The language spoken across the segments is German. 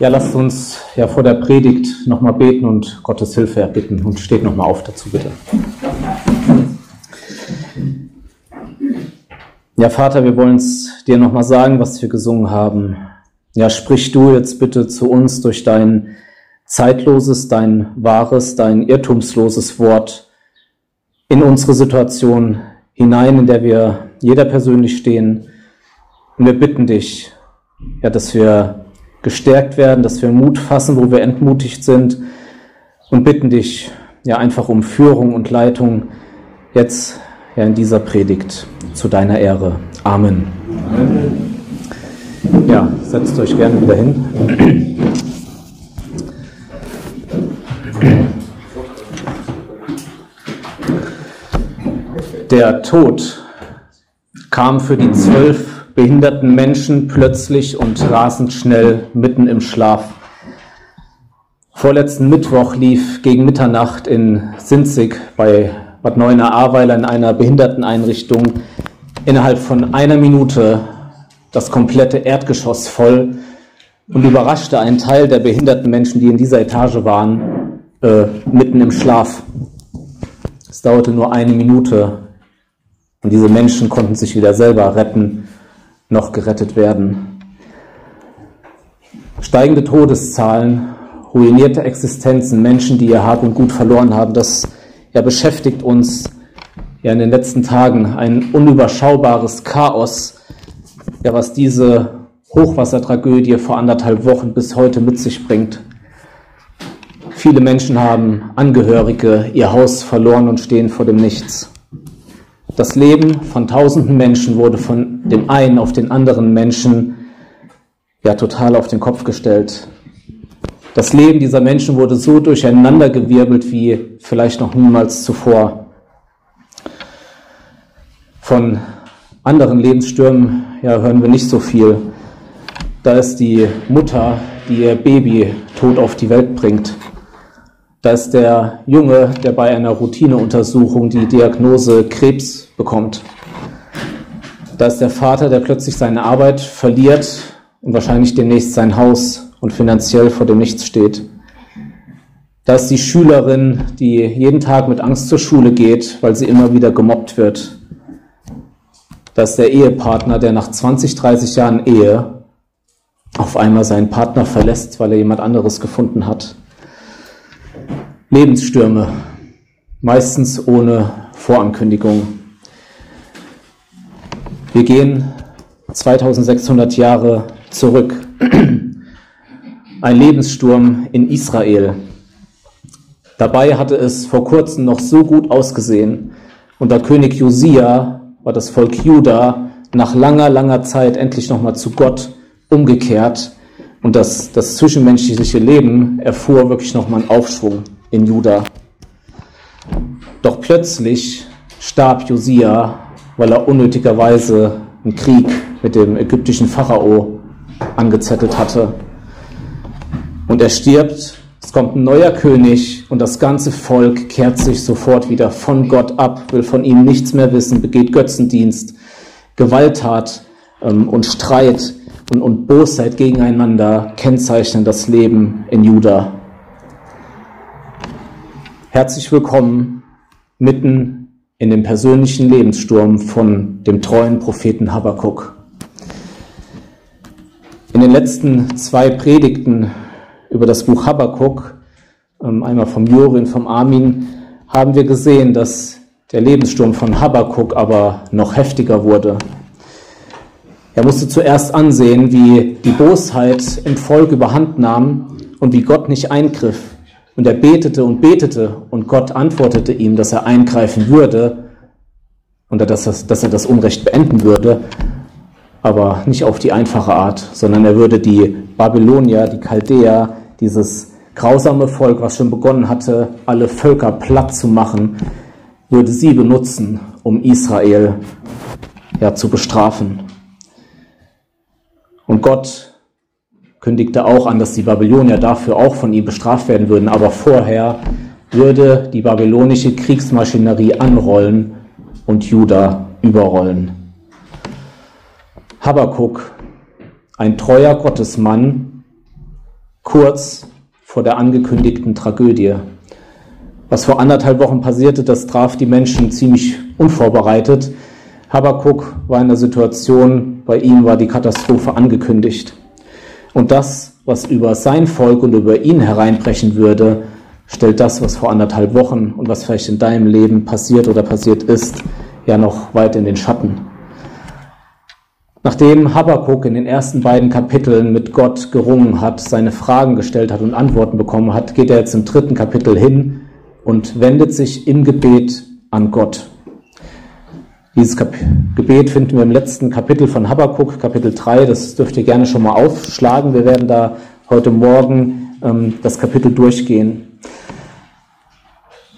Ja, lasst uns ja vor der Predigt nochmal beten und Gottes Hilfe erbitten und steht nochmal auf dazu, bitte. Ja, Vater, wir wollen es dir nochmal sagen, was wir gesungen haben. Ja, sprich du jetzt bitte zu uns durch dein zeitloses, dein wahres, dein irrtumsloses Wort in unsere Situation hinein, in der wir jeder persönlich stehen. Und wir bitten dich, ja, dass wir gestärkt werden, dass wir Mut fassen, wo wir entmutigt sind und bitten dich ja einfach um Führung und Leitung jetzt ja in dieser Predigt zu deiner Ehre. Amen. Amen. Ja, setzt euch gerne wieder hin. Der Tod kam für die zwölf behinderten Menschen plötzlich und rasend schnell mitten im Schlaf. Vorletzten Mittwoch lief gegen Mitternacht in Sinzig bei Bad Neuenahr-Ahrweiler in einer Behinderteneinrichtung innerhalb von einer Minute das komplette Erdgeschoss voll und überraschte einen Teil der behinderten Menschen, die in dieser Etage waren, äh, mitten im Schlaf. Es dauerte nur eine Minute und diese Menschen konnten sich wieder selber retten noch gerettet werden. Steigende Todeszahlen, ruinierte Existenzen, Menschen, die ihr Hab und Gut verloren haben, das ja, beschäftigt uns ja in den letzten Tagen. Ein unüberschaubares Chaos, ja, was diese Hochwassertragödie vor anderthalb Wochen bis heute mit sich bringt. Viele Menschen haben Angehörige, ihr Haus verloren und stehen vor dem Nichts. Das Leben von tausenden Menschen wurde von dem einen auf den anderen Menschen ja total auf den Kopf gestellt. Das Leben dieser Menschen wurde so durcheinandergewirbelt wie vielleicht noch niemals zuvor. Von anderen Lebensstürmen ja, hören wir nicht so viel. Da ist die Mutter, die ihr Baby tot auf die Welt bringt. Da ist der Junge, der bei einer Routineuntersuchung die Diagnose Krebs bekommt. Da ist der Vater, der plötzlich seine Arbeit verliert und wahrscheinlich demnächst sein Haus und finanziell vor dem Nichts steht. Da ist die Schülerin, die jeden Tag mit Angst zur Schule geht, weil sie immer wieder gemobbt wird. Da ist der Ehepartner, der nach 20, 30 Jahren Ehe auf einmal seinen Partner verlässt, weil er jemand anderes gefunden hat. Lebensstürme, meistens ohne Vorankündigung. Wir gehen 2600 Jahre zurück. Ein Lebenssturm in Israel. Dabei hatte es vor kurzem noch so gut ausgesehen. Unter König Josia war das Volk Juda nach langer, langer Zeit endlich nochmal zu Gott umgekehrt. Und das, das zwischenmenschliche Leben erfuhr wirklich nochmal einen Aufschwung in Juda. Doch plötzlich starb Josia, weil er unnötigerweise einen Krieg mit dem ägyptischen Pharao angezettelt hatte. Und er stirbt, es kommt ein neuer König und das ganze Volk kehrt sich sofort wieder von Gott ab, will von ihm nichts mehr wissen, begeht Götzendienst, Gewalttat ähm, und Streit und, und Bosheit gegeneinander kennzeichnen das Leben in Juda. Herzlich willkommen mitten in dem persönlichen Lebenssturm von dem treuen Propheten Habakkuk. In den letzten zwei Predigten über das Buch Habakkuk, ähm, einmal vom Jorin, vom Armin, haben wir gesehen, dass der Lebenssturm von Habakkuk aber noch heftiger wurde. Er musste zuerst ansehen, wie die Bosheit im Volk überhand nahm und wie Gott nicht eingriff und er betete und betete und Gott antwortete ihm, dass er eingreifen würde und dass, das, dass er das Unrecht beenden würde, aber nicht auf die einfache Art, sondern er würde die Babylonier, die Chaldäer, dieses grausame Volk, was schon begonnen hatte, alle Völker platt zu machen, würde sie benutzen, um Israel ja, zu bestrafen. Und Gott kündigte auch an, dass die Babylonier dafür auch von ihm bestraft werden würden, aber vorher würde die babylonische Kriegsmaschinerie anrollen und Juda überrollen. Habakkuk, ein treuer Gottesmann, kurz vor der angekündigten Tragödie. Was vor anderthalb Wochen passierte, das traf die Menschen ziemlich unvorbereitet. Habakuk war in der Situation, bei ihm war die Katastrophe angekündigt. Und das, was über sein Volk und über ihn hereinbrechen würde, stellt das, was vor anderthalb Wochen und was vielleicht in deinem Leben passiert oder passiert ist, ja noch weit in den Schatten. Nachdem Habakkuk in den ersten beiden Kapiteln mit Gott gerungen hat, seine Fragen gestellt hat und Antworten bekommen hat, geht er jetzt im dritten Kapitel hin und wendet sich im Gebet an Gott. Dieses Gebet finden wir im letzten Kapitel von Habakkuk, Kapitel 3. Das dürft ihr gerne schon mal aufschlagen. Wir werden da heute Morgen ähm, das Kapitel durchgehen.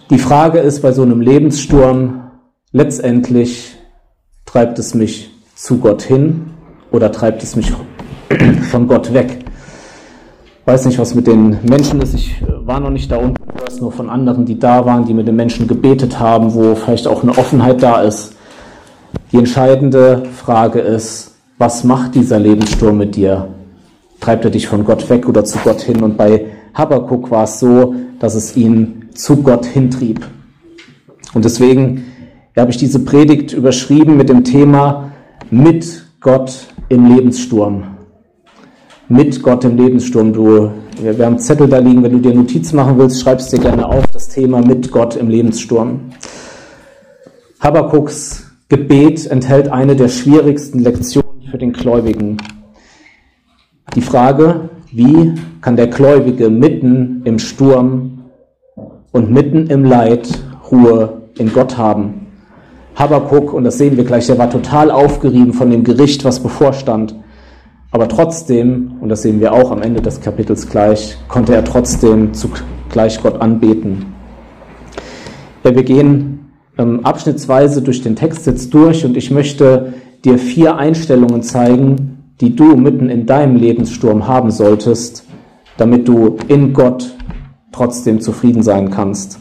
Die Frage ist bei so einem Lebenssturm, letztendlich treibt es mich zu Gott hin oder treibt es mich von Gott weg? weiß nicht, was mit den Menschen ist. Ich äh, war noch nicht da unten, ich weiß nur von anderen, die da waren, die mit den Menschen gebetet haben, wo vielleicht auch eine Offenheit da ist. Die entscheidende Frage ist, was macht dieser Lebenssturm mit dir? Treibt er dich von Gott weg oder zu Gott hin? Und bei Habakkuk war es so, dass es ihn zu Gott hintrieb. Und deswegen habe ich diese Predigt überschrieben mit dem Thema mit Gott im Lebenssturm mit Gott im Lebenssturm. Du, wir, wir haben Zettel da liegen, wenn du dir Notizen machen willst, schreibst dir gerne auf das Thema mit Gott im Lebenssturm. Habakuks Gebet enthält eine der schwierigsten Lektionen für den Gläubigen. Die Frage, wie kann der Gläubige mitten im Sturm und mitten im Leid Ruhe in Gott haben? Habakuk, und das sehen wir gleich, der war total aufgerieben von dem Gericht, was bevorstand. Aber trotzdem, und das sehen wir auch am Ende des Kapitels gleich, konnte er trotzdem zugleich Gott anbeten. Ja, wir gehen ähm, abschnittsweise durch den Text jetzt durch und ich möchte dir vier Einstellungen zeigen, die du mitten in deinem Lebenssturm haben solltest, damit du in Gott trotzdem zufrieden sein kannst.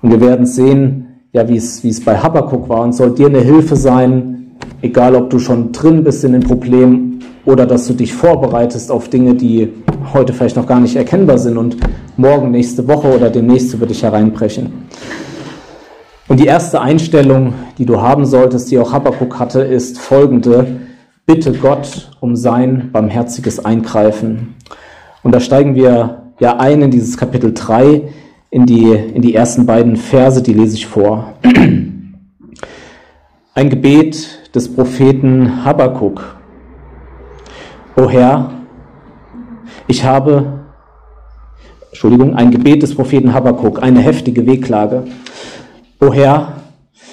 Und wir werden sehen, ja, wie es, wie es bei Habakkuk war und soll dir eine Hilfe sein, egal ob du schon drin bist in den Problemen oder dass du dich vorbereitest auf Dinge, die heute vielleicht noch gar nicht erkennbar sind und morgen, nächste Woche oder demnächst über dich hereinbrechen. Und die erste Einstellung, die du haben solltest, die auch Habakkuk hatte, ist folgende. Bitte Gott um sein barmherziges Eingreifen. Und da steigen wir ja ein in dieses Kapitel 3, in die, in die ersten beiden Verse, die lese ich vor. Ein Gebet des Propheten Habakkuk. O Herr, ich habe, Entschuldigung, ein Gebet des Propheten Habakkuk, eine heftige Wehklage. O Herr,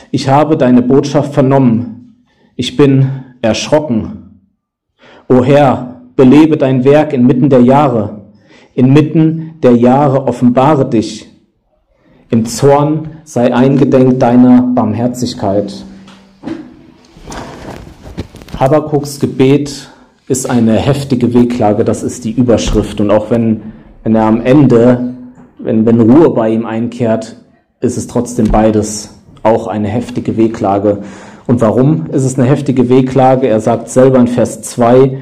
ich habe deine Botschaft vernommen. Ich bin erschrocken. O Herr, belebe dein Werk inmitten der Jahre. Inmitten der Jahre offenbare dich. Im Zorn sei eingedenk deiner Barmherzigkeit. Habakkuks Gebet ist eine heftige Wehklage, das ist die Überschrift. Und auch wenn, wenn er am Ende, wenn, wenn Ruhe bei ihm einkehrt, ist es trotzdem beides auch eine heftige Wehklage. Und warum ist es eine heftige Wehklage? Er sagt selber in Vers 2,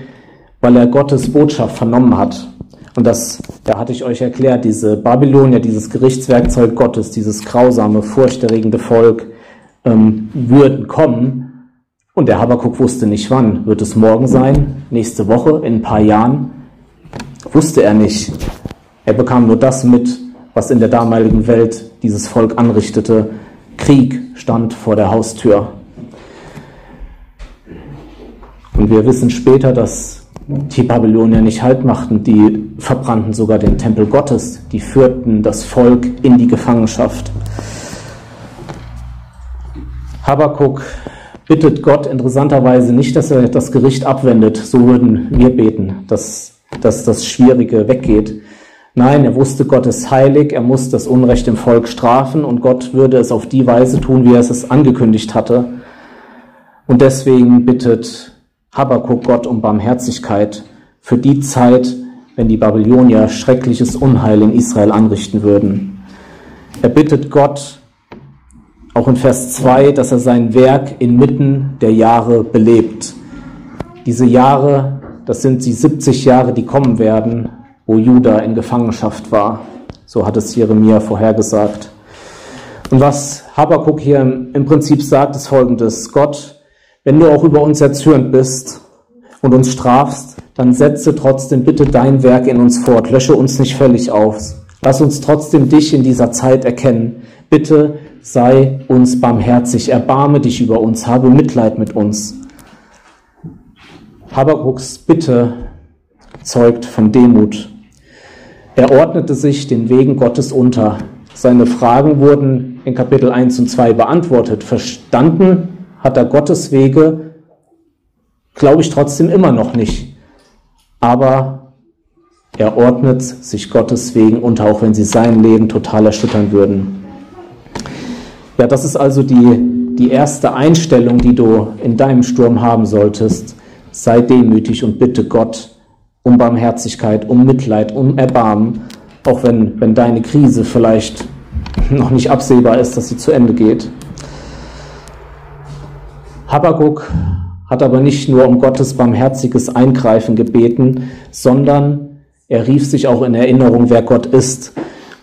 weil er Gottes Botschaft vernommen hat. Und das, da hatte ich euch erklärt, diese Babylonier, dieses Gerichtswerkzeug Gottes, dieses grausame, furchterregende Volk, ähm, würden kommen und der Habakuk wusste nicht wann. Wird es morgen sein? Nächste Woche? In ein paar Jahren? Wusste er nicht. Er bekam nur das mit, was in der damaligen Welt dieses Volk anrichtete. Krieg stand vor der Haustür. Und wir wissen später, dass die Babylonier nicht Halt machten, die verbrannten sogar den Tempel Gottes, die führten das Volk in die Gefangenschaft. Habakuk bittet Gott interessanterweise nicht, dass er das Gericht abwendet. So würden wir beten, dass, dass das Schwierige weggeht. Nein, er wusste, Gott ist heilig, er muss das Unrecht im Volk strafen und Gott würde es auf die Weise tun, wie er es angekündigt hatte. Und deswegen bittet Habakkuk Gott um Barmherzigkeit für die Zeit, wenn die Babylonier schreckliches Unheil in Israel anrichten würden. Er bittet Gott, auch in Vers 2, dass er sein Werk inmitten der Jahre belebt. Diese Jahre, das sind die 70 Jahre, die kommen werden, wo Juda in Gefangenschaft war. So hat es Jeremia vorhergesagt. Und was Habakkuk hier im Prinzip sagt, ist folgendes. Gott, wenn du auch über uns erzürnt bist und uns strafst, dann setze trotzdem bitte dein Werk in uns fort. Lösche uns nicht völlig aus. Lass uns trotzdem dich in dieser Zeit erkennen. Bitte sei uns barmherzig. Erbarme dich über uns. Habe Mitleid mit uns. Habakkuks Bitte zeugt von Demut. Er ordnete sich den Wegen Gottes unter. Seine Fragen wurden in Kapitel 1 und 2 beantwortet. Verstanden hat er Gottes Wege, glaube ich trotzdem immer noch nicht. Aber er ordnet sich Gottes Wegen unter, auch wenn sie sein Leben total erschüttern würden. Ja, das ist also die, die erste Einstellung, die du in deinem Sturm haben solltest. Sei demütig und bitte Gott um Barmherzigkeit, um Mitleid, um Erbarmen auch wenn, wenn deine Krise vielleicht noch nicht absehbar ist, dass sie zu Ende geht. Habakkuk hat aber nicht nur um Gottes barmherziges Eingreifen gebeten, sondern er rief sich auch in Erinnerung, wer Gott ist.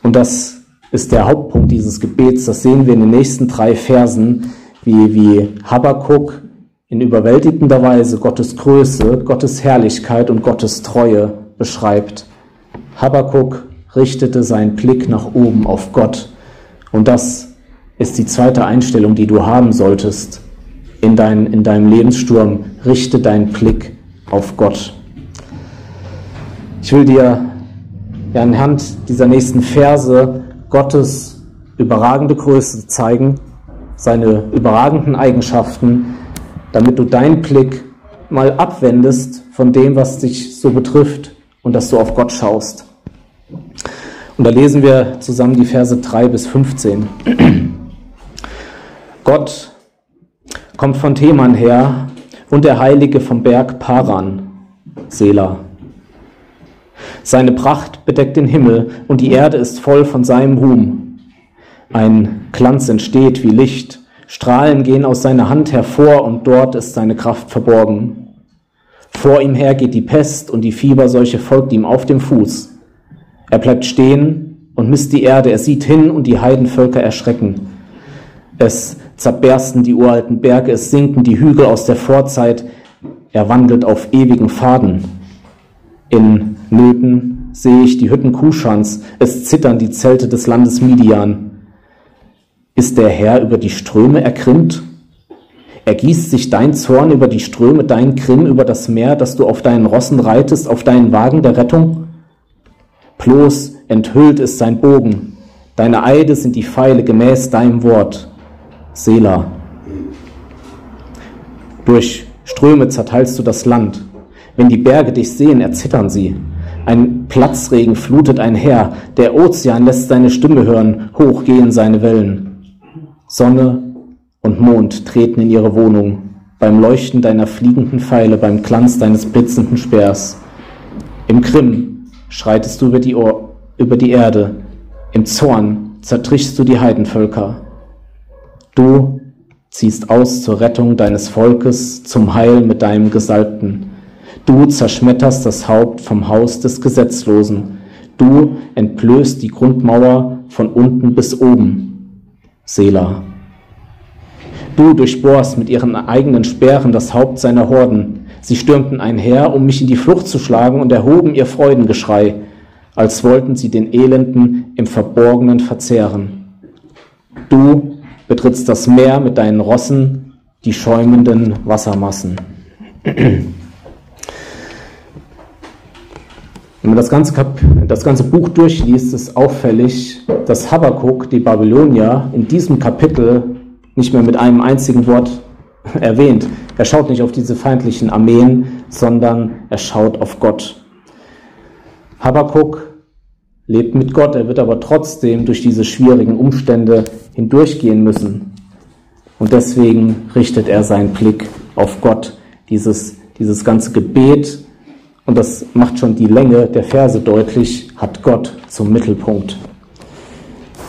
Und das ist der Hauptpunkt dieses Gebets. Das sehen wir in den nächsten drei Versen, wie, wie Habakkuk in überwältigender Weise Gottes Größe, Gottes Herrlichkeit und Gottes Treue beschreibt. Habakkuk richtete seinen Blick nach oben auf Gott. Und das ist die zweite Einstellung, die du haben solltest in, dein, in deinem Lebenssturm. Richte deinen Blick auf Gott. Ich will dir ja, anhand dieser nächsten Verse Gottes überragende Größe zeigen, seine überragenden Eigenschaften, damit du deinen Blick mal abwendest von dem, was dich so betrifft und dass du auf Gott schaust. Und da lesen wir zusammen die Verse 3 bis 15. Gott kommt von Theman her und der Heilige vom Berg Paran, Sela. Seine Pracht bedeckt den Himmel und die Erde ist voll von seinem Ruhm. Ein Glanz entsteht wie Licht, Strahlen gehen aus seiner Hand hervor und dort ist seine Kraft verborgen. Vor ihm her geht die Pest und die Fieberseuche folgt ihm auf dem Fuß. Er bleibt stehen und misst die Erde. Er sieht hin und die Heidenvölker erschrecken. Es zerbersten die uralten Berge, es sinken die Hügel aus der Vorzeit. Er wandelt auf ewigen Faden. In Nöten sehe ich die Hütten Kuschans. Es zittern die Zelte des Landes Midian. Ist der Herr über die Ströme ergrimmt? Ergießt sich dein Zorn über die Ströme, dein Grimm über das Meer, dass du auf deinen Rossen reitest, auf deinen Wagen der Rettung? Bloß enthüllt ist sein Bogen. Deine Eide sind die Pfeile gemäß deinem Wort. Sela. Durch Ströme zerteilst du das Land. Wenn die Berge dich sehen, erzittern sie. Ein Platzregen flutet einher. Der Ozean lässt seine Stimme hören. Hoch gehen seine Wellen. Sonne und Mond treten in ihre Wohnung. Beim Leuchten deiner fliegenden Pfeile, beim Glanz deines blitzenden Speers. Im Grimm schreitest du über die, Ohr, über die Erde, im Zorn zertrichst du die Heidenvölker. Du ziehst aus zur Rettung deines Volkes, zum Heil mit deinem Gesalbten. Du zerschmetterst das Haupt vom Haus des Gesetzlosen. Du entblößt die Grundmauer von unten bis oben. Sela. Du durchbohrst mit ihren eigenen Speeren das Haupt seiner Horden. Sie stürmten einher, um mich in die Flucht zu schlagen und erhoben ihr Freudengeschrei, als wollten sie den Elenden im Verborgenen verzehren. Du betrittst das Meer mit deinen Rossen, die schäumenden Wassermassen. Wenn man das ganze, Kap das ganze Buch durchliest, ist auffällig, dass Habakkuk die Babylonier in diesem Kapitel nicht mehr mit einem einzigen Wort erwähnt. Er schaut nicht auf diese feindlichen Armeen, sondern er schaut auf Gott. Habakkuk lebt mit Gott, er wird aber trotzdem durch diese schwierigen Umstände hindurchgehen müssen. Und deswegen richtet er seinen Blick auf Gott. Dieses, dieses ganze Gebet, und das macht schon die Länge der Verse deutlich, hat Gott zum Mittelpunkt.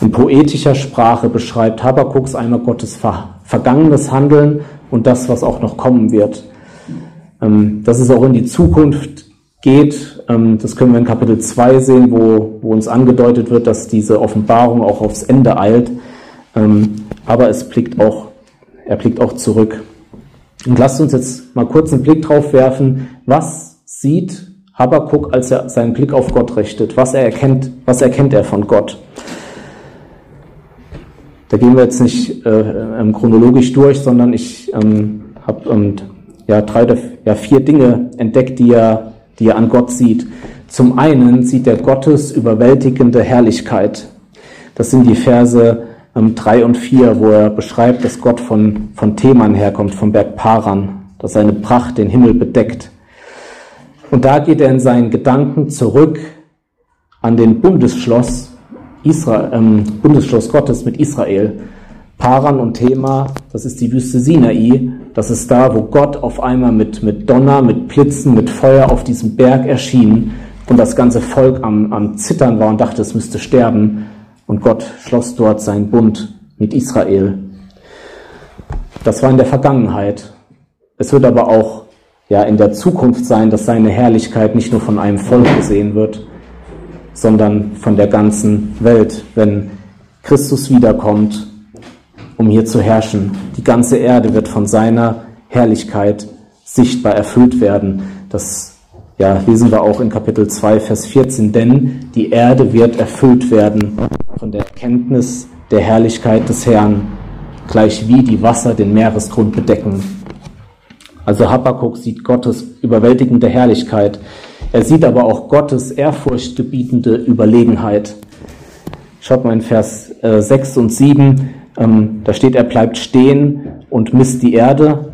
In poetischer Sprache beschreibt Habakuks einmal Gottes vergangenes Handeln und das, was auch noch kommen wird. Ähm, das ist auch in die Zukunft geht. Ähm, das können wir in Kapitel 2 sehen, wo, wo uns angedeutet wird, dass diese Offenbarung auch aufs Ende eilt. Ähm, aber es blickt auch, er blickt auch zurück. Und lasst uns jetzt mal kurz einen Blick drauf werfen, was sieht Habakkuk, als er seinen Blick auf Gott richtet? Was er erkennt, was erkennt er von Gott? Da gehen wir jetzt nicht äh, ähm, chronologisch durch, sondern ich ähm, habe ähm, ja, drei ja, vier Dinge entdeckt, die er, die er an Gott sieht. Zum einen sieht er Gottes überwältigende Herrlichkeit. Das sind die Verse ähm, 3 und 4, wo er beschreibt, dass Gott von, von Theman herkommt, vom Berg Paran, dass seine Pracht den Himmel bedeckt. Und da geht er in seinen Gedanken zurück an den Bundesschloss, Israel, ähm, Bundesschloss Gottes mit Israel. Paran und Thema, das ist die Wüste Sinai. Das ist da, wo Gott auf einmal mit, mit Donner, mit Blitzen, mit Feuer auf diesem Berg erschien und das ganze Volk am, am Zittern war und dachte, es müsste sterben. Und Gott schloss dort seinen Bund mit Israel. Das war in der Vergangenheit. Es wird aber auch ja, in der Zukunft sein, dass seine Herrlichkeit nicht nur von einem Volk gesehen wird, sondern von der ganzen Welt, wenn Christus wiederkommt, um hier zu herrschen. Die ganze Erde wird von seiner Herrlichkeit sichtbar erfüllt werden. Das ja, lesen wir auch in Kapitel 2, Vers 14, denn die Erde wird erfüllt werden von der Erkenntnis der Herrlichkeit des Herrn, gleich wie die Wasser den Meeresgrund bedecken. Also Habakkuk sieht Gottes überwältigende Herrlichkeit. Er sieht aber auch Gottes ehrfurchtgebietende Überlegenheit. Schaut mal in Vers äh, 6 und 7. Ähm, da steht, er bleibt stehen und misst die Erde.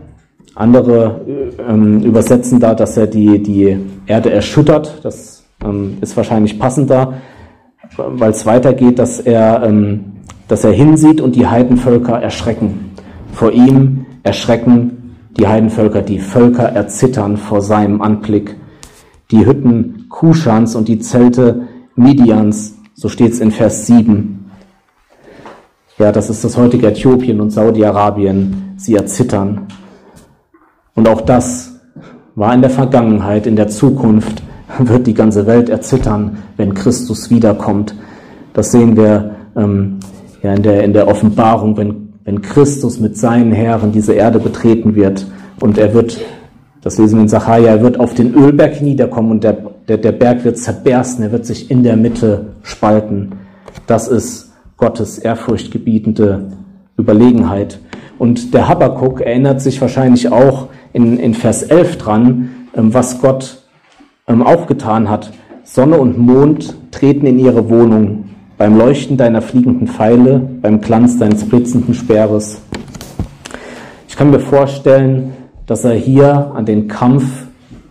Andere äh, ähm, übersetzen da, dass er die, die Erde erschüttert. Das ähm, ist wahrscheinlich passender, weil es weitergeht, dass er, ähm, dass er hinsieht und die Heidenvölker erschrecken. Vor ihm erschrecken die Heidenvölker, die Völker erzittern vor seinem Anblick. Die Hütten Kuschans und die Zelte Midians, so steht es in Vers 7. Ja, das ist das heutige Äthiopien und Saudi-Arabien. Sie erzittern. Und auch das war in der Vergangenheit, in der Zukunft wird die ganze Welt erzittern, wenn Christus wiederkommt. Das sehen wir ähm, ja, in, der, in der Offenbarung, wenn wenn Christus mit seinen Herren diese Erde betreten wird und er wird, das lesen wir in Sacharja, er wird auf den Ölberg niederkommen und der, der, der Berg wird zerbersten, er wird sich in der Mitte spalten. Das ist Gottes ehrfurchtgebietende Überlegenheit. Und der Habakkuk erinnert sich wahrscheinlich auch in, in Vers 11 dran, ähm, was Gott ähm, auch getan hat. Sonne und Mond treten in ihre Wohnung beim Leuchten deiner fliegenden Pfeile, beim Glanz deines blitzenden Speeres. Ich kann mir vorstellen, dass er hier an den Kampf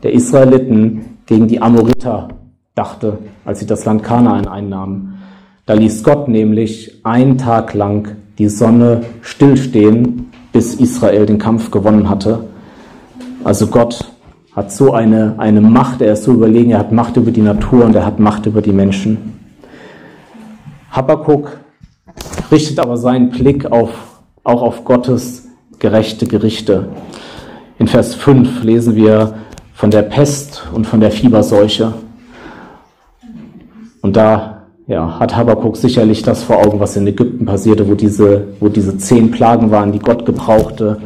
der Israeliten gegen die Amoriter dachte, als sie das Land Kanaan einnahmen. Da ließ Gott nämlich einen Tag lang die Sonne stillstehen, bis Israel den Kampf gewonnen hatte. Also Gott hat so eine, eine Macht, er ist so überlegen, er hat Macht über die Natur und er hat Macht über die Menschen. Habakkuk richtet aber seinen Blick auf, auch auf Gottes gerechte Gerichte. In Vers 5 lesen wir von der Pest und von der Fieberseuche. Und da ja, hat Habakkuk sicherlich das vor Augen, was in Ägypten passierte, wo diese, wo diese zehn Plagen waren, die Gott gebrauchte,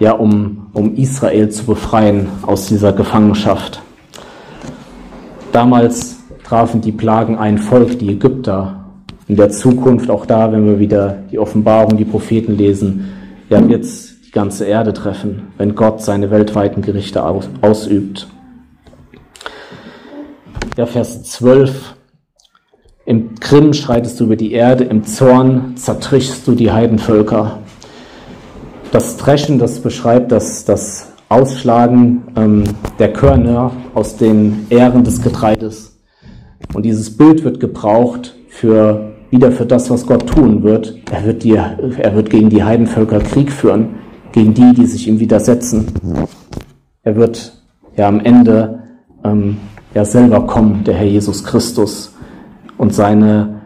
ja, um, um Israel zu befreien aus dieser Gefangenschaft. Damals trafen die Plagen ein Volk, die Ägypter, in der Zukunft, auch da, wenn wir wieder die Offenbarung, die Propheten lesen, ja, wird es die ganze Erde treffen, wenn Gott seine weltweiten Gerichte aus, ausübt. Ja, Vers 12. Im Grimm schreitest du über die Erde, im Zorn zertrichst du die Heidenvölker. Das Dreschen, das beschreibt das, das Ausschlagen ähm, der Körner aus den Ähren des Getreides. Und dieses Bild wird gebraucht für wieder für das, was Gott tun wird. Er wird, die, er wird gegen die Heidenvölker Krieg führen, gegen die, die sich ihm widersetzen. Er wird ja am Ende ähm, ja selber kommen, der Herr Jesus Christus, und seine,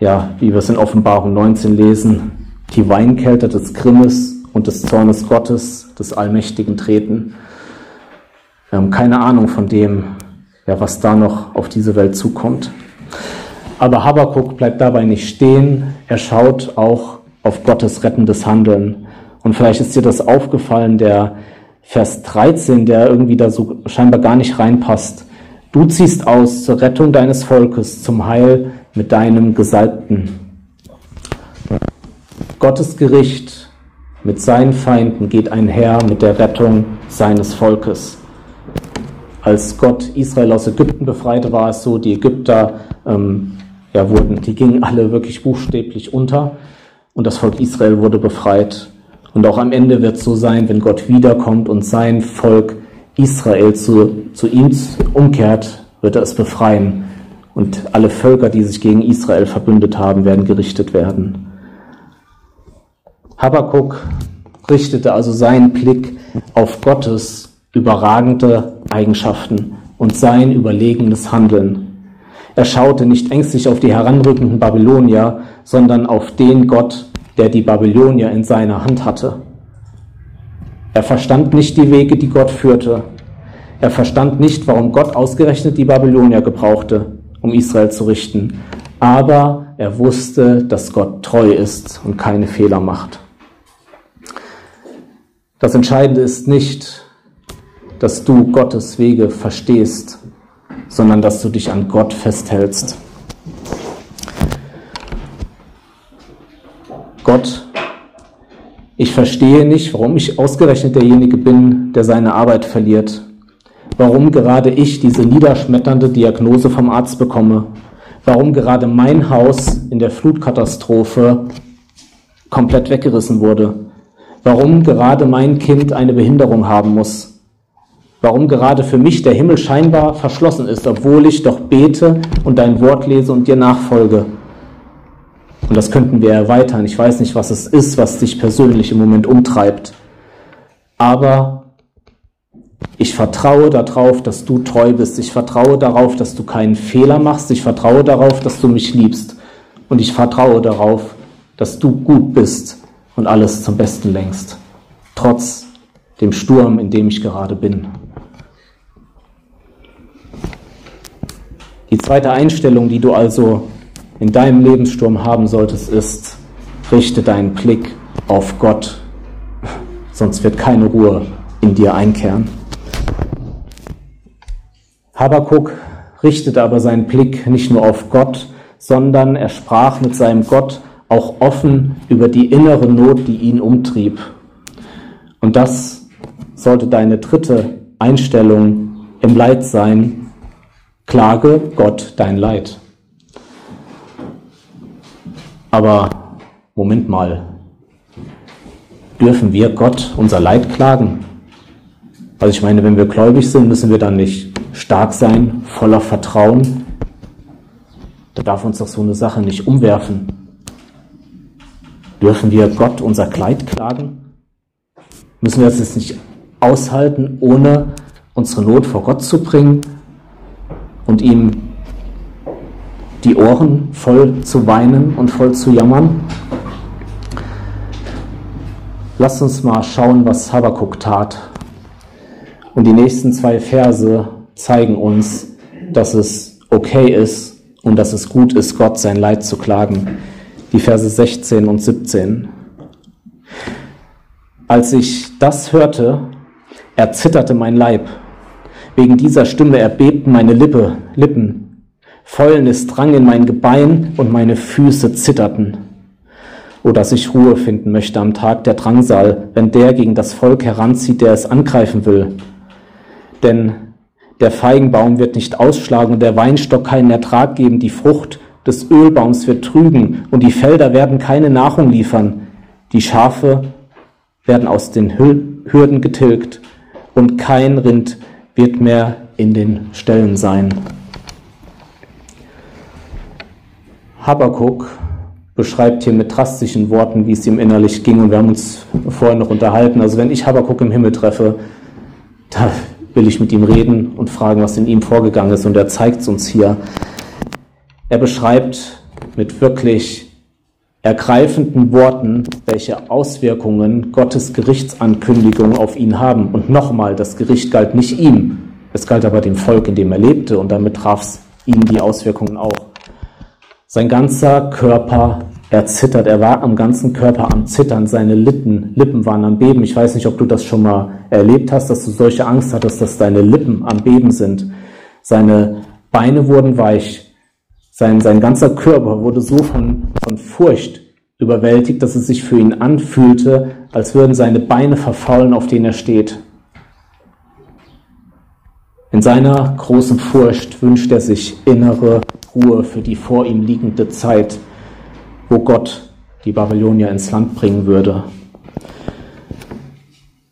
ja, wie wir es in Offenbarung 19 lesen, die Weinkelter des Grimmes und des Zornes Gottes, des Allmächtigen treten. Wir haben keine Ahnung von dem, ja, was da noch auf diese Welt zukommt. Aber Habakkuk bleibt dabei nicht stehen. Er schaut auch auf Gottes rettendes Handeln. Und vielleicht ist dir das aufgefallen, der Vers 13, der irgendwie da so scheinbar gar nicht reinpasst. Du ziehst aus zur Rettung deines Volkes, zum Heil mit deinem Gesalbten. Gottes Gericht mit seinen Feinden geht einher mit der Rettung seines Volkes. Als Gott Israel aus Ägypten befreite, war es so, die Ägypter ähm, ja, wurden, die gingen alle wirklich buchstäblich unter und das Volk Israel wurde befreit. Und auch am Ende wird es so sein, wenn Gott wiederkommt und sein Volk Israel zu, zu ihm umkehrt, wird er es befreien. Und alle Völker, die sich gegen Israel verbündet haben, werden gerichtet werden. Habakkuk richtete also seinen Blick auf Gottes überragende Eigenschaften und sein überlegenes Handeln. Er schaute nicht ängstlich auf die heranrückenden Babylonier, sondern auf den Gott, der die Babylonier in seiner Hand hatte. Er verstand nicht die Wege, die Gott führte. Er verstand nicht, warum Gott ausgerechnet die Babylonier gebrauchte, um Israel zu richten. Aber er wusste, dass Gott treu ist und keine Fehler macht. Das Entscheidende ist nicht, dass du Gottes Wege verstehst, sondern dass du dich an Gott festhältst. Gott, ich verstehe nicht, warum ich ausgerechnet derjenige bin, der seine Arbeit verliert. Warum gerade ich diese niederschmetternde Diagnose vom Arzt bekomme. Warum gerade mein Haus in der Flutkatastrophe komplett weggerissen wurde warum gerade mein Kind eine Behinderung haben muss, warum gerade für mich der Himmel scheinbar verschlossen ist, obwohl ich doch bete und dein Wort lese und dir nachfolge. Und das könnten wir erweitern. Ich weiß nicht, was es ist, was dich persönlich im Moment umtreibt. Aber ich vertraue darauf, dass du treu bist. Ich vertraue darauf, dass du keinen Fehler machst. Ich vertraue darauf, dass du mich liebst. Und ich vertraue darauf, dass du gut bist und alles zum Besten längst, trotz dem Sturm, in dem ich gerade bin. Die zweite Einstellung, die du also in deinem Lebenssturm haben solltest, ist, richte deinen Blick auf Gott, sonst wird keine Ruhe in dir einkehren. Habakuk richtete aber seinen Blick nicht nur auf Gott, sondern er sprach mit seinem Gott auch offen über die innere Not, die ihn umtrieb. Und das sollte deine dritte Einstellung im Leid sein. Klage Gott dein Leid. Aber Moment mal, dürfen wir Gott unser Leid klagen? Also ich meine, wenn wir gläubig sind, müssen wir dann nicht stark sein, voller Vertrauen. Da darf uns doch so eine Sache nicht umwerfen. Dürfen wir Gott unser Kleid klagen? Müssen wir es jetzt nicht aushalten, ohne unsere Not vor Gott zu bringen und ihm die Ohren voll zu weinen und voll zu jammern? Lasst uns mal schauen, was Habakkuk tat. Und die nächsten zwei Verse zeigen uns, dass es okay ist und dass es gut ist, Gott sein Leid zu klagen die Verse 16 und 17. Als ich das hörte, erzitterte mein Leib. Wegen dieser Stimme erbebten meine Lippe, Lippen. Fäulnis drang in mein Gebein und meine Füße zitterten. O dass ich Ruhe finden möchte am Tag der Drangsal, wenn der gegen das Volk heranzieht, der es angreifen will. Denn der Feigenbaum wird nicht ausschlagen und der Weinstock keinen Ertrag geben, die Frucht des Ölbaums wird trügen und die Felder werden keine Nahrung liefern. Die Schafe werden aus den Hürden getilgt und kein Rind wird mehr in den Ställen sein. Habakkuk beschreibt hier mit drastischen Worten, wie es ihm innerlich ging. Und wir haben uns vorher noch unterhalten. Also wenn ich Habakkuk im Himmel treffe, da will ich mit ihm reden und fragen, was in ihm vorgegangen ist. Und er zeigt es uns hier. Er beschreibt mit wirklich ergreifenden Worten, welche Auswirkungen Gottes Gerichtsankündigung auf ihn haben. Und nochmal, das Gericht galt nicht ihm, Es galt aber dem Volk, in dem er lebte, und damit traf es ihn die Auswirkungen auch. Sein ganzer Körper erzittert, er war am ganzen Körper am Zittern, seine Lippen, Lippen waren am Beben. Ich weiß nicht, ob du das schon mal erlebt hast, dass du solche Angst hattest, dass deine Lippen am Beben sind. Seine Beine wurden weich, sein, sein ganzer Körper wurde so von, von Furcht überwältigt, dass es sich für ihn anfühlte, als würden seine Beine verfaulen, auf denen er steht. In seiner großen Furcht wünscht er sich innere Ruhe für die vor ihm liegende Zeit, wo Gott die Babylonier ins Land bringen würde.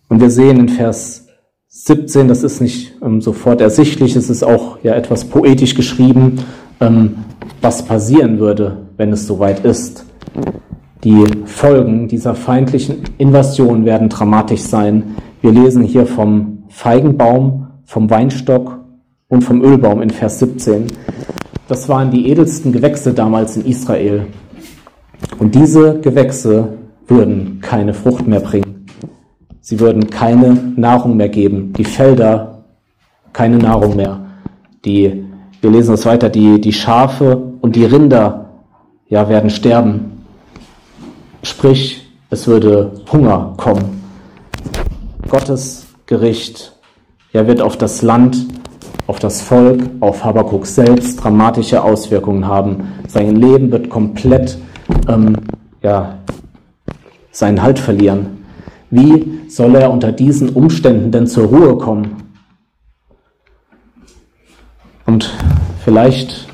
Und wir sehen in Vers 17, das ist nicht ähm, sofort ersichtlich, es ist auch ja etwas poetisch geschrieben, ähm, was passieren würde, wenn es soweit ist. Die Folgen dieser feindlichen Invasion werden dramatisch sein. Wir lesen hier vom Feigenbaum, vom Weinstock und vom Ölbaum in Vers 17. Das waren die edelsten Gewächse damals in Israel. Und diese Gewächse würden keine Frucht mehr bringen. Sie würden keine Nahrung mehr geben. Die Felder keine Nahrung mehr. Die, wir lesen das weiter, die, die Schafe und die Rinder ja, werden sterben. Sprich, es würde Hunger kommen. Gottes Gericht ja, wird auf das Land, auf das Volk, auf Habakkuk selbst dramatische Auswirkungen haben. Sein Leben wird komplett ähm, ja, seinen Halt verlieren. Wie soll er unter diesen Umständen denn zur Ruhe kommen? Und vielleicht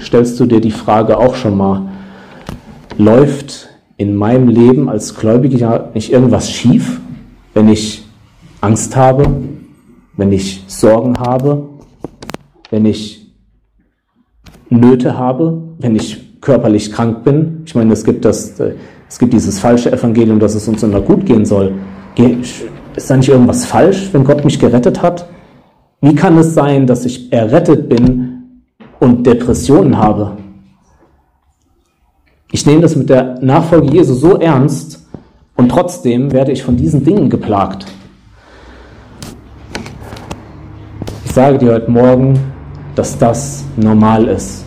stellst du dir die Frage auch schon mal, läuft in meinem Leben als Gläubiger nicht irgendwas schief, wenn ich Angst habe, wenn ich Sorgen habe, wenn ich Nöte habe, wenn ich körperlich krank bin. Ich meine, es gibt, das, es gibt dieses falsche Evangelium, dass es uns immer gut gehen soll. Ist da nicht irgendwas falsch, wenn Gott mich gerettet hat? Wie kann es sein, dass ich errettet bin und Depressionen habe? Ich nehme das mit der Nachfolge Jesu so ernst und trotzdem werde ich von diesen Dingen geplagt. Ich sage dir heute Morgen, dass das normal ist.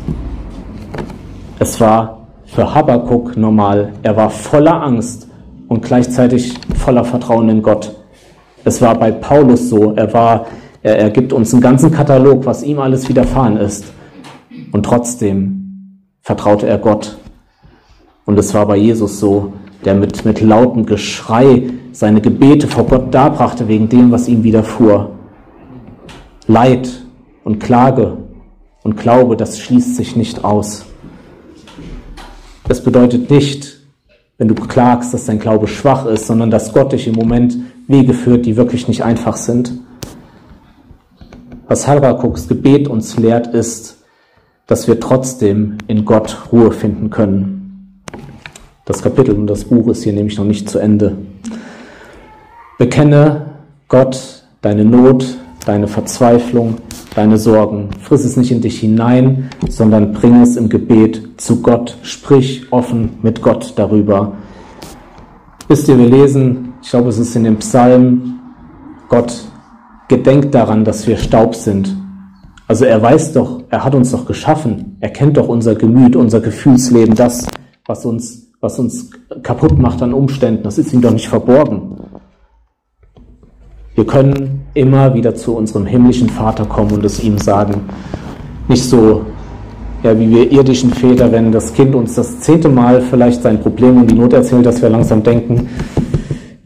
Es war für Habakkuk normal. Er war voller Angst und gleichzeitig voller Vertrauen in Gott. Es war bei Paulus so. Er, war, er, er gibt uns einen ganzen Katalog, was ihm alles widerfahren ist. Und trotzdem vertraute er Gott. Und es war bei Jesus so, der mit, mit lautem Geschrei seine Gebete vor Gott darbrachte wegen dem, was ihm widerfuhr. Leid und Klage und Glaube, das schließt sich nicht aus. Das bedeutet nicht, wenn du klagst, dass dein Glaube schwach ist, sondern dass Gott dich im Moment Wege führt, die wirklich nicht einfach sind. Was Habakuks Gebet uns lehrt, ist, dass wir trotzdem in Gott Ruhe finden können. Das Kapitel und das Buch ist hier nämlich noch nicht zu Ende. Bekenne Gott deine Not, deine Verzweiflung, deine Sorgen. Friss es nicht in dich hinein, sondern bring es im Gebet zu Gott. Sprich offen mit Gott darüber. Wisst ihr, wir lesen, ich glaube, es ist in dem Psalm, Gott gedenkt daran, dass wir Staub sind. Also er weiß doch, er hat uns doch geschaffen. Er kennt doch unser Gemüt, unser Gefühlsleben, das, was uns was uns kaputt macht an Umständen, das ist ihm doch nicht verborgen. Wir können immer wieder zu unserem himmlischen Vater kommen und es ihm sagen. Nicht so, ja, wie wir irdischen Väter, wenn das Kind uns das zehnte Mal vielleicht sein Problem und die Not erzählt, dass wir langsam denken,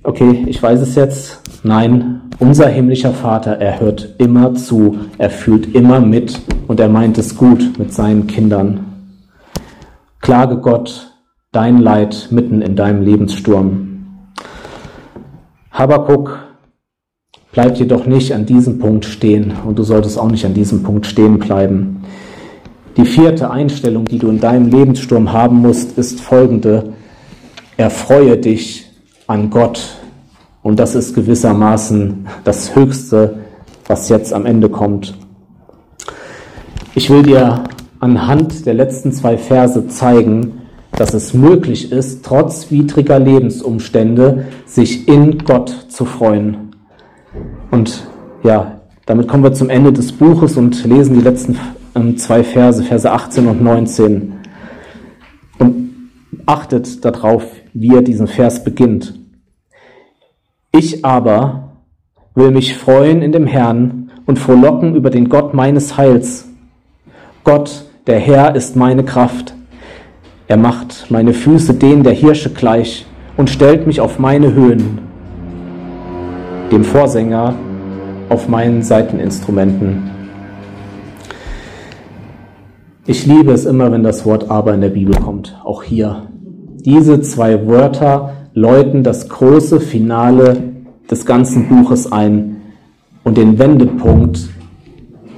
okay, ich weiß es jetzt. Nein, unser himmlischer Vater, er hört immer zu, er fühlt immer mit und er meint es gut mit seinen Kindern. Klage Gott, dein Leid mitten in deinem Lebenssturm. Habakuk bleibt jedoch nicht an diesem Punkt stehen und du solltest auch nicht an diesem Punkt stehen bleiben. Die vierte Einstellung, die du in deinem Lebenssturm haben musst, ist folgende. Erfreue dich an Gott. Und das ist gewissermaßen das Höchste, was jetzt am Ende kommt. Ich will dir anhand der letzten zwei Verse zeigen, dass es möglich ist, trotz widriger Lebensumstände sich in Gott zu freuen. Und ja, Damit kommen wir zum Ende des Buches und lesen die letzten ähm, zwei Verse, Verse 18 und 19. Und achtet darauf, wie er diesen Vers beginnt. Ich aber will mich freuen in dem Herrn und frohlocken über den Gott meines Heils. Gott, der Herr, ist meine Kraft. Er macht meine Füße denen der Hirsche gleich und stellt mich auf meine Höhen. Dem Vorsänger auf meinen Seiteninstrumenten. Ich liebe es immer, wenn das Wort aber in der Bibel kommt, auch hier. Diese zwei Wörter läuten das große Finale des ganzen Buches ein und den Wendepunkt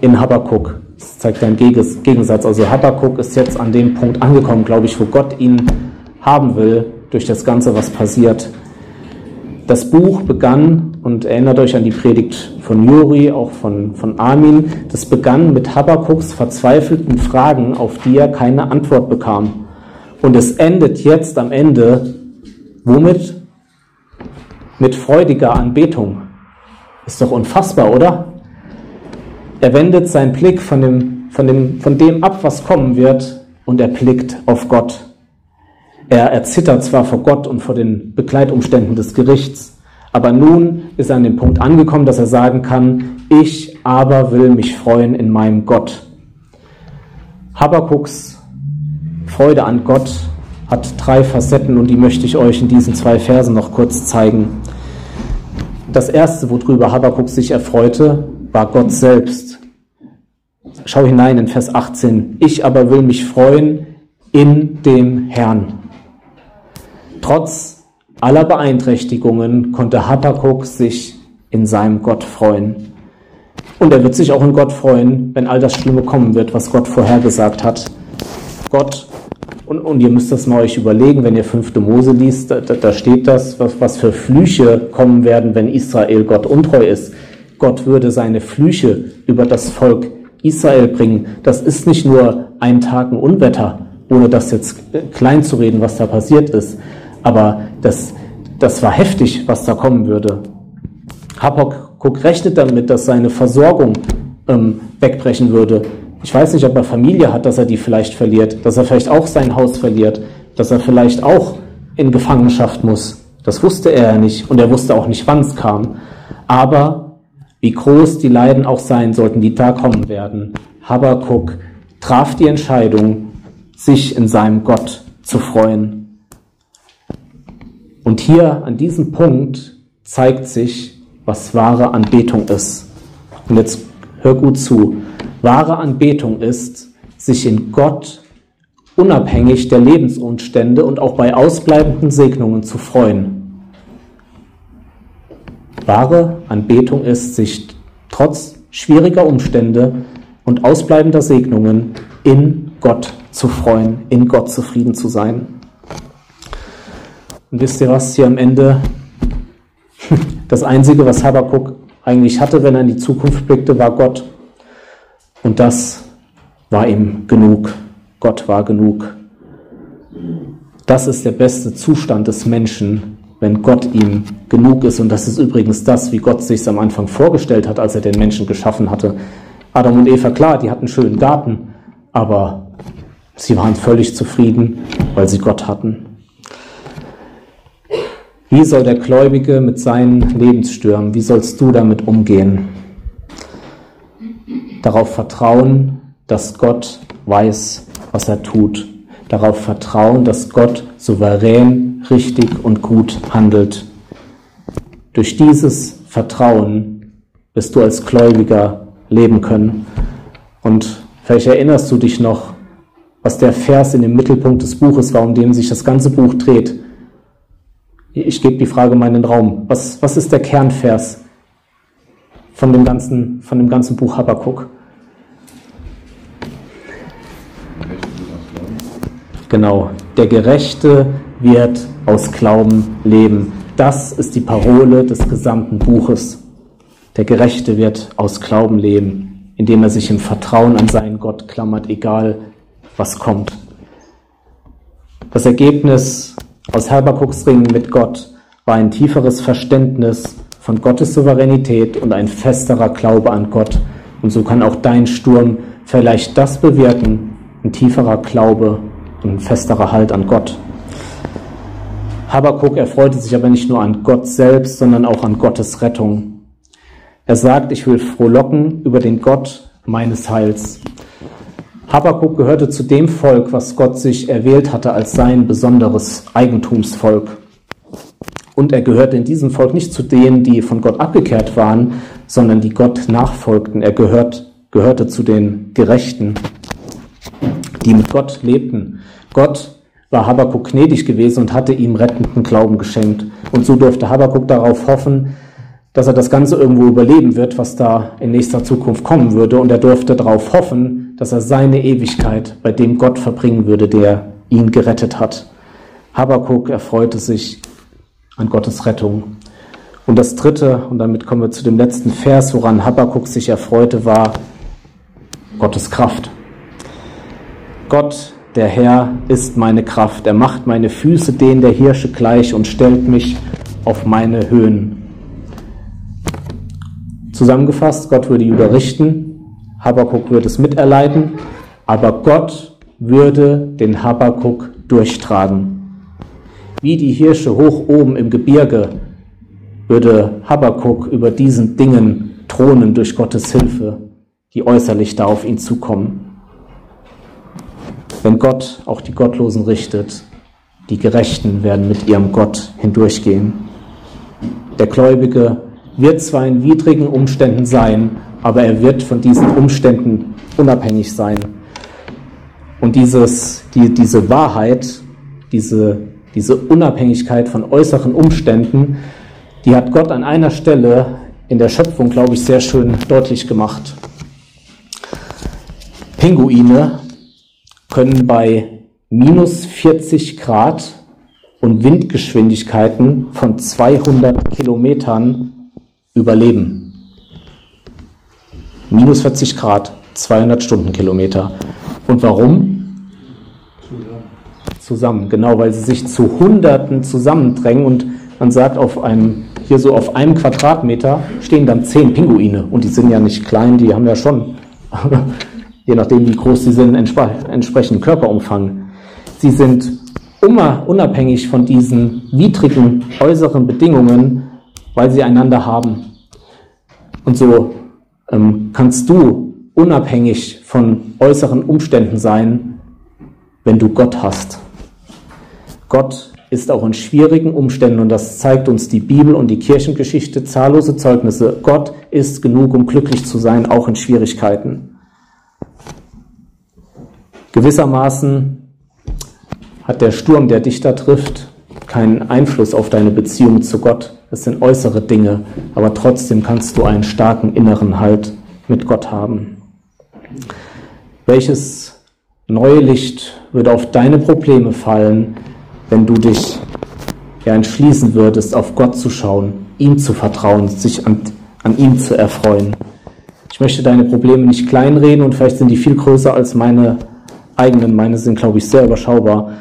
in Habakkuk. Das zeigt einen Gegensatz. Also Habakkuk ist jetzt an dem Punkt angekommen, glaube ich, wo Gott ihn haben will durch das Ganze, was passiert. Das Buch begann, und erinnert euch an die Predigt von Juri, auch von, von Armin, das begann mit Habakkuks verzweifelten Fragen, auf die er keine Antwort bekam. Und es endet jetzt am Ende womit? Mit freudiger Anbetung. Ist doch unfassbar, oder? Er wendet seinen Blick von dem, von dem, von dem ab, was kommen wird, und er blickt auf Gott. Er erzittert zwar vor Gott und vor den Begleitumständen des Gerichts, aber nun ist er an dem Punkt angekommen, dass er sagen kann, ich aber will mich freuen in meinem Gott. Habakuks Freude an Gott hat drei Facetten und die möchte ich euch in diesen zwei Versen noch kurz zeigen. Das erste, worüber Habakuk sich erfreute, war Gott selbst. Schau hinein in Vers 18. Ich aber will mich freuen in dem Herrn. Trotz aller Beeinträchtigungen konnte Habakkuk sich in seinem Gott freuen. Und er wird sich auch in Gott freuen, wenn all das Schlimme kommen wird, was Gott vorhergesagt hat. Gott, und, und ihr müsst das mal euch überlegen, wenn ihr fünfte Mose liest, da, da steht das, was, was für Flüche kommen werden, wenn Israel Gott untreu ist. Gott würde seine Flüche über das Volk Israel bringen. Das ist nicht nur ein Tag ein Unwetter, ohne das jetzt klein zu reden, was da passiert ist. Aber das, das war heftig, was da kommen würde. Habakkuk rechnet damit, dass seine Versorgung ähm, wegbrechen würde. Ich weiß nicht, ob er Familie hat, dass er die vielleicht verliert, dass er vielleicht auch sein Haus verliert, dass er vielleicht auch in Gefangenschaft muss. Das wusste er ja nicht und er wusste auch nicht, wann es kam. Aber wie groß die Leiden auch sein sollten, die da kommen werden, Habakkuk traf die Entscheidung, sich in seinem Gott zu freuen. Und hier an diesem Punkt zeigt sich, was wahre Anbetung ist. Und jetzt hör gut zu. Wahre Anbetung ist, sich in Gott unabhängig der Lebensumstände und auch bei ausbleibenden Segnungen zu freuen. Wahre Anbetung ist, sich trotz schwieriger Umstände und ausbleibender Segnungen in Gott zu freuen, in Gott zufrieden zu sein. Und wisst ihr was, hier am Ende, das Einzige, was Habakkuk eigentlich hatte, wenn er in die Zukunft blickte, war Gott. Und das war ihm genug. Gott war genug. Das ist der beste Zustand des Menschen, wenn Gott ihm genug ist. Und das ist übrigens das, wie Gott sich am Anfang vorgestellt hat, als er den Menschen geschaffen hatte. Adam und Eva, klar, die hatten einen schönen Garten, aber sie waren völlig zufrieden, weil sie Gott hatten. Wie soll der Gläubige mit seinen Lebensstürmen, wie sollst du damit umgehen? Darauf vertrauen, dass Gott weiß, was er tut. Darauf vertrauen, dass Gott souverän, richtig und gut handelt. Durch dieses Vertrauen wirst du als Gläubiger leben können. Und vielleicht erinnerst du dich noch, was der Vers in dem Mittelpunkt des Buches war, um den sich das ganze Buch dreht. Ich gebe die Frage mal in den Raum. Was, was ist der Kernvers von dem ganzen, von dem ganzen Buch Habakkuk? Genau, der Gerechte wird aus Glauben leben. Das ist die Parole des gesamten Buches. Der Gerechte wird aus Glauben leben, indem er sich im Vertrauen an seinen Gott klammert, egal was kommt. Das Ergebnis aus Habakuks Ringen mit Gott war ein tieferes Verständnis von Gottes Souveränität und ein festerer Glaube an Gott. Und so kann auch dein Sturm vielleicht das bewirken, ein tieferer Glaube ein festerer Halt an Gott. Habakuk erfreute sich aber nicht nur an Gott selbst, sondern auch an Gottes Rettung. Er sagt, ich will frohlocken über den Gott meines Heils. Habakuk gehörte zu dem Volk, was Gott sich erwählt hatte als sein besonderes Eigentumsvolk. Und er gehörte in diesem Volk nicht zu denen, die von Gott abgekehrt waren, sondern die Gott nachfolgten. Er gehört, gehörte zu den Gerechten, die mit Gott lebten. Gott war Habakuk gnädig gewesen und hatte ihm rettenden Glauben geschenkt. Und so durfte Habakuk darauf hoffen, dass er das Ganze irgendwo überleben wird, was da in nächster Zukunft kommen würde. Und er durfte darauf hoffen, dass er seine Ewigkeit bei dem Gott verbringen würde, der ihn gerettet hat. Habakuk erfreute sich an Gottes Rettung. Und das dritte, und damit kommen wir zu dem letzten Vers, woran Habakkuk sich erfreute, war Gottes Kraft. Gott, der Herr, ist meine Kraft. Er macht meine Füße denen der Hirsche gleich und stellt mich auf meine Höhen. Zusammengefasst, Gott würde Judah richten, Habakkuk würde es miterleiden, aber Gott würde den Habakkuk durchtragen. Wie die Hirsche hoch oben im Gebirge würde Habakkuk über diesen Dingen thronen durch Gottes Hilfe, die äußerlich da auf ihn zukommen. Wenn Gott auch die Gottlosen richtet, die Gerechten werden mit ihrem Gott hindurchgehen. Der Gläubige wird zwar in widrigen Umständen sein, aber er wird von diesen Umständen unabhängig sein. Und dieses, die, diese Wahrheit, diese diese Unabhängigkeit von äußeren Umständen, die hat Gott an einer Stelle in der Schöpfung, glaube ich, sehr schön deutlich gemacht. Pinguine können bei minus 40 Grad und Windgeschwindigkeiten von 200 Kilometern überleben. Minus 40 Grad, 200 Stundenkilometer. Und warum? zusammen, genau, weil sie sich zu Hunderten zusammendrängen und man sagt, auf einem, hier so auf einem Quadratmeter stehen dann zehn Pinguine und die sind ja nicht klein, die haben ja schon, je nachdem wie groß sie sind, entsprechend Körperumfang. Sie sind unabhängig von diesen widrigen äußeren Bedingungen, weil sie einander haben. Und so ähm, kannst du unabhängig von äußeren Umständen sein, wenn du Gott hast. Gott ist auch in schwierigen Umständen, und das zeigt uns die Bibel und die Kirchengeschichte, zahllose Zeugnisse. Gott ist genug, um glücklich zu sein, auch in Schwierigkeiten. Gewissermaßen hat der Sturm, der dich da trifft, keinen Einfluss auf deine Beziehung zu Gott. Es sind äußere Dinge, aber trotzdem kannst du einen starken inneren Halt mit Gott haben. Welches neue Licht würde auf deine Probleme fallen, wenn du dich ja entschließen würdest, auf Gott zu schauen, ihm zu vertrauen, sich an, an ihm zu erfreuen. Ich möchte deine Probleme nicht kleinreden und vielleicht sind die viel größer als meine eigenen. Meine sind, glaube ich, sehr überschaubar.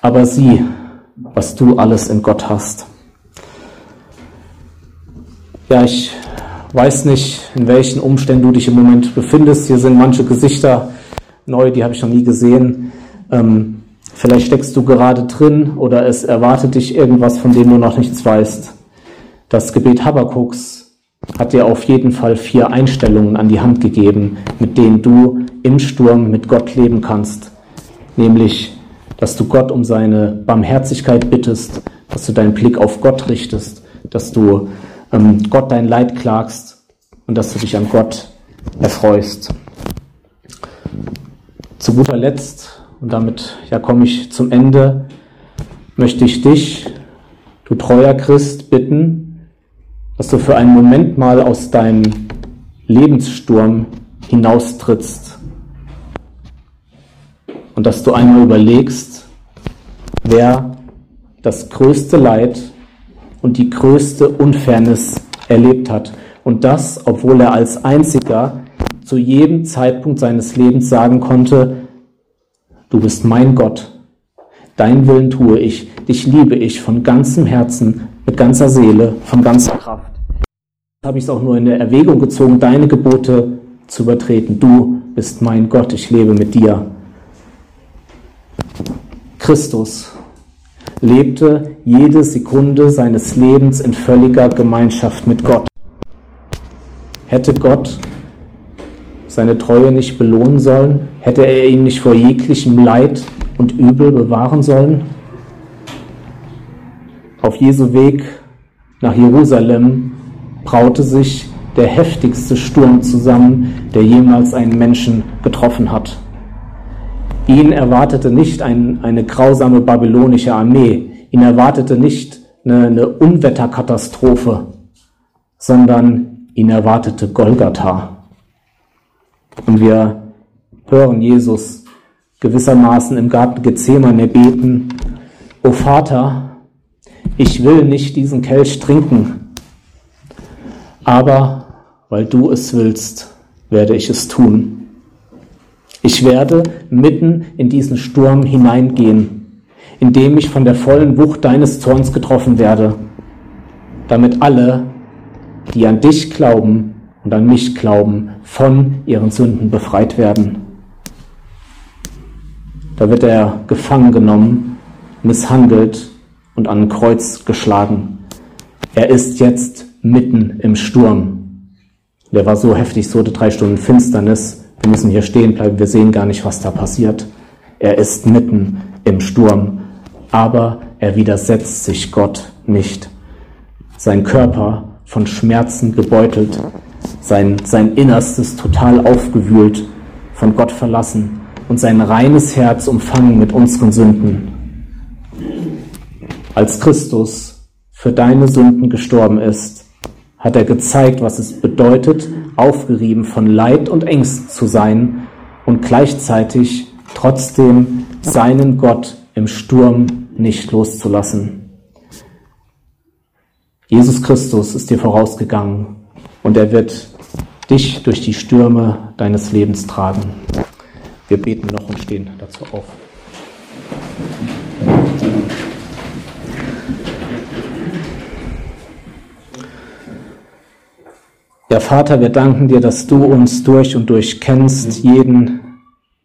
Aber sieh, was du alles in Gott hast. Ja, ich weiß nicht, in welchen Umständen du dich im Moment befindest. Hier sind manche Gesichter neu, die habe ich noch nie gesehen. Ähm, Vielleicht steckst du gerade drin oder es erwartet dich irgendwas, von dem du noch nichts weißt. Das Gebet Habakuks hat dir auf jeden Fall vier Einstellungen an die Hand gegeben, mit denen du im Sturm mit Gott leben kannst. Nämlich, dass du Gott um seine Barmherzigkeit bittest, dass du deinen Blick auf Gott richtest, dass du ähm, Gott dein Leid klagst und dass du dich an Gott erfreust. Zu guter Letzt und damit ja, komme ich zum Ende, möchte ich dich, du treuer Christ, bitten, dass du für einen Moment mal aus deinem Lebenssturm hinaustrittst und dass du einmal überlegst, wer das größte Leid und die größte Unfairness erlebt hat. Und das, obwohl er als einziger zu jedem Zeitpunkt seines Lebens sagen konnte, Du bist mein Gott. Dein Willen tue ich. Dich liebe ich von ganzem Herzen, mit ganzer Seele, von ganzer Kraft. habe ich es auch nur in der Erwägung gezogen, deine Gebote zu übertreten. Du bist mein Gott, ich lebe mit dir. Christus lebte jede Sekunde seines Lebens in völliger Gemeinschaft mit Gott. Hätte Gott seine Treue nicht belohnen sollen? Hätte er ihn nicht vor jeglichem Leid und Übel bewahren sollen? Auf Jesu Weg nach Jerusalem braute sich der heftigste Sturm zusammen, der jemals einen Menschen getroffen hat. Ihn erwartete nicht ein, eine grausame babylonische Armee, ihn erwartete nicht eine, eine Unwetterkatastrophe, sondern ihn erwartete Golgatha. Und wir hören Jesus gewissermaßen im Garten Gethsemane beten, O Vater, ich will nicht diesen Kelch trinken, aber weil du es willst, werde ich es tun. Ich werde mitten in diesen Sturm hineingehen, indem ich von der vollen Wucht deines Zorns getroffen werde, damit alle, die an dich glauben und an mich glauben, von ihren Sünden befreit werden. Da wird er gefangen genommen, misshandelt und an ein Kreuz geschlagen. Er ist jetzt mitten im Sturm. Der war so heftig, so drei Stunden Finsternis. Wir müssen hier stehen bleiben, wir sehen gar nicht, was da passiert. Er ist mitten im Sturm, aber er widersetzt sich Gott nicht. Sein Körper von Schmerzen gebeutelt, sein, sein Innerstes total aufgewühlt, von Gott verlassen und sein reines Herz umfangen mit unseren Sünden. Als Christus für deine Sünden gestorben ist, hat er gezeigt, was es bedeutet, aufgerieben von Leid und Ängsten zu sein und gleichzeitig trotzdem seinen Gott im Sturm nicht loszulassen. Jesus Christus ist dir vorausgegangen und er wird dich durch die Stürme deines Lebens tragen. Wir beten noch und stehen dazu auf. Ja, Vater, wir danken dir, dass du uns durch und durch kennst, jeden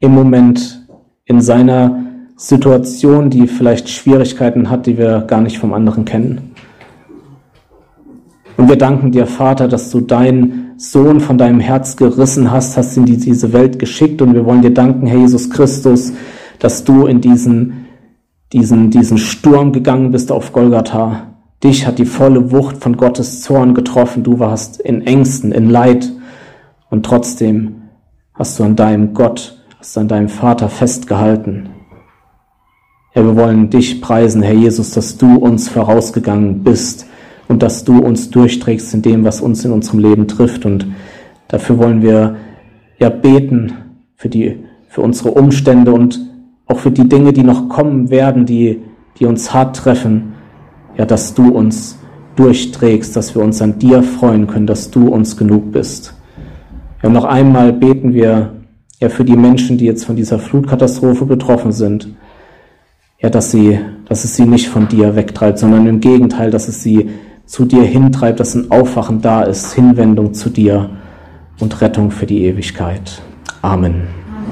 im Moment in seiner Situation, die vielleicht Schwierigkeiten hat, die wir gar nicht vom anderen kennen. Und wir danken dir, Vater, dass du deinen Sohn von deinem Herz gerissen hast, hast ihn in diese Welt geschickt und wir wollen dir danken, Herr Jesus Christus, dass du in diesen, diesen, diesen Sturm gegangen bist auf Golgatha Dich hat die volle Wucht von Gottes Zorn getroffen. Du warst in Ängsten, in Leid. Und trotzdem hast du an deinem Gott, hast du an deinem Vater festgehalten. Herr, wir wollen dich preisen, Herr Jesus, dass du uns vorausgegangen bist und dass du uns durchträgst in dem, was uns in unserem Leben trifft. Und dafür wollen wir ja beten für die, für unsere Umstände und auch für die Dinge, die noch kommen werden, die, die uns hart treffen ja, dass du uns durchträgst, dass wir uns an dir freuen können, dass du uns genug bist. Ja, noch einmal beten wir ja für die Menschen, die jetzt von dieser Flutkatastrophe betroffen sind, ja, dass sie, dass es sie nicht von dir wegtreibt, sondern im Gegenteil, dass es sie zu dir hintreibt, dass ein Aufwachen da ist, Hinwendung zu dir und Rettung für die Ewigkeit. Amen.